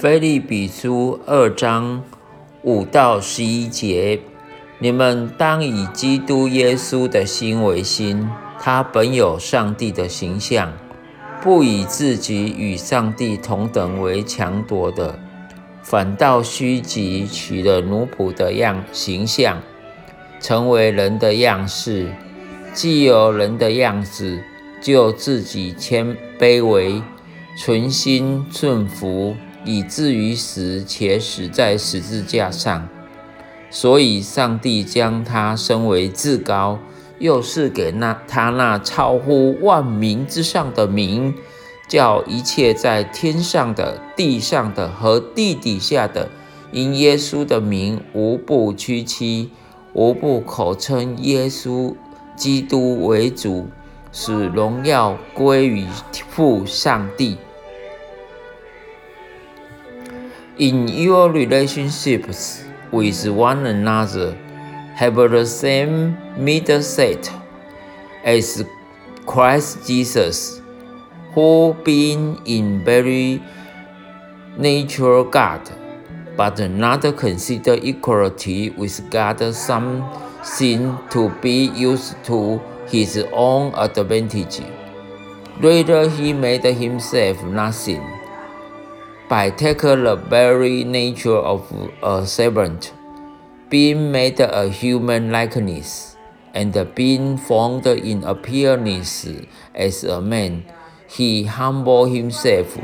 菲利比书二章五到十一节，你们当以基督耶稣的心为心，他本有上帝的形象，不以自己与上帝同等为强夺的，反倒虚己，取了奴仆的样形象，成为人的样式。既有人的样子，就自己谦卑为，存心顺服。以至于死，且死在十字架上。所以，上帝将他升为至高，又是给那他那超乎万民之上的名，叫一切在天上的、地上的和地底下的，因耶稣的名，无不屈膝，无不口称耶稣基督为主，使荣耀归于父上帝。In your relationships with one another, have the same mindset as Christ Jesus, who being in very nature God, but not consider equality with God something to be used to his own advantage. Rather, he made himself nothing by taking the very nature of a servant, being made a human likeness, and being formed in appearance as a man, he humbled himself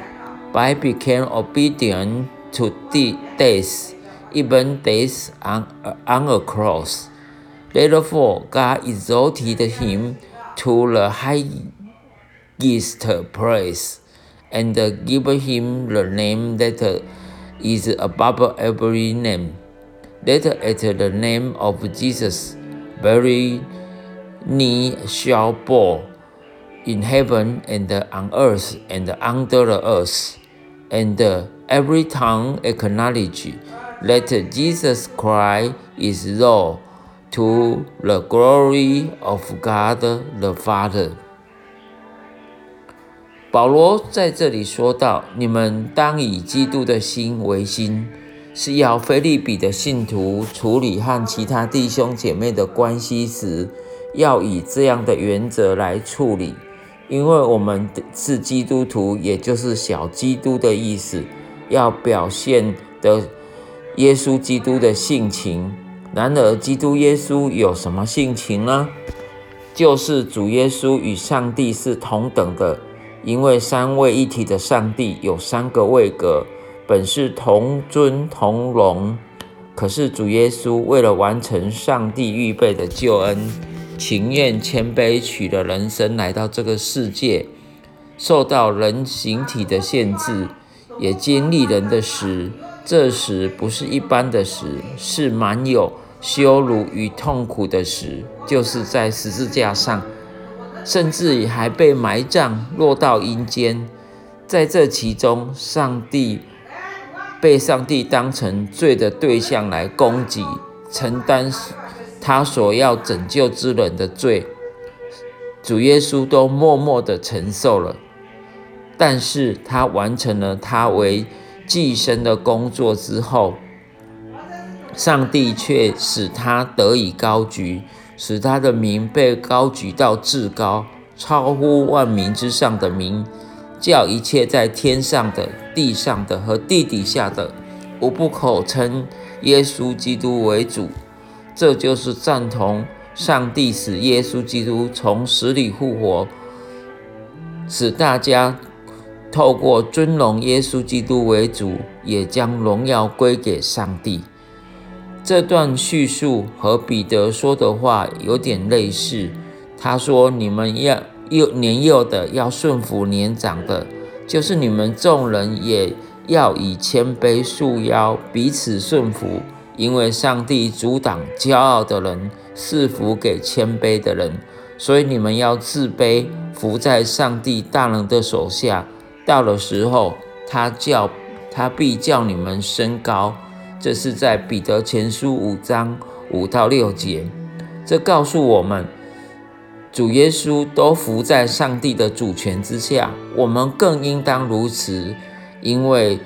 by becoming obedient to death, even death on, on a cross. Therefore, God exalted him to the highest place and uh, give him the name that uh, is above every name, that at the name of Jesus, every knee shall bow in heaven and on earth and under the earth, and uh, every tongue acknowledge that Jesus Christ is Lord to the glory of God the Father. 保罗在这里说到：“你们当以基督的心为心，是要菲利比的信徒处理和其他弟兄姐妹的关系时，要以这样的原则来处理。因为我们是基督徒，也就是小基督的意思，要表现的耶稣基督的性情。然而，基督耶稣有什么性情呢？就是主耶稣与上帝是同等的。”因为三位一体的上帝有三个位格，本是同尊同荣。可是主耶稣为了完成上帝预备的救恩，情愿谦卑，取了人生来到这个世界，受到人形体的限制，也经历人的死。这时不是一般的死，是满有羞辱与痛苦的死，就是在十字架上。甚至还被埋葬，落到阴间。在这其中，上帝被上帝当成罪的对象来攻击，承担他所要拯救之人的罪。主耶稣都默默的承受了，但是他完成了他为寄生的工作之后，上帝却使他得以高举。使他的名被高举到至高，超乎万民之上的名，叫一切在天上的、地上的和地底下的，无不口称耶稣基督为主。这就是赞同上帝使耶稣基督从死里复活，使大家透过尊荣耶稣基督为主，也将荣耀归给上帝。这段叙述和彼得说的话有点类似。他说：“你们要幼年幼的要顺服年长的，就是你们众人也要以谦卑束腰，彼此顺服。因为上帝阻挡骄傲的人，赐福给谦卑的人。所以你们要自卑，服在上帝大能的手下。到了时候，他叫他必叫你们升高。”这是在彼得前书五章五到六节，这告诉我们，主耶稣都服在上帝的主权之下，我们更应当如此，因为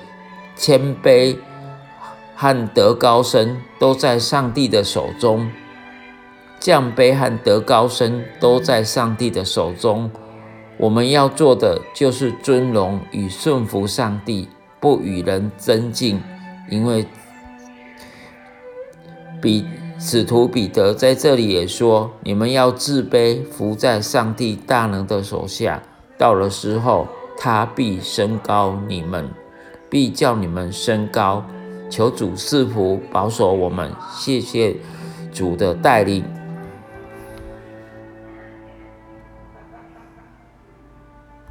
谦卑和德高升都在上帝的手中，降卑和德高升都在上帝的手中。我们要做的就是尊荣与顺服上帝，不与人争竞，因为彼。使徒彼得在这里也说：“你们要自卑，伏在上帝大能的手下。到了时候，他必升高你们，必叫你们升高。求主赐福保守我们。谢谢主的带领。”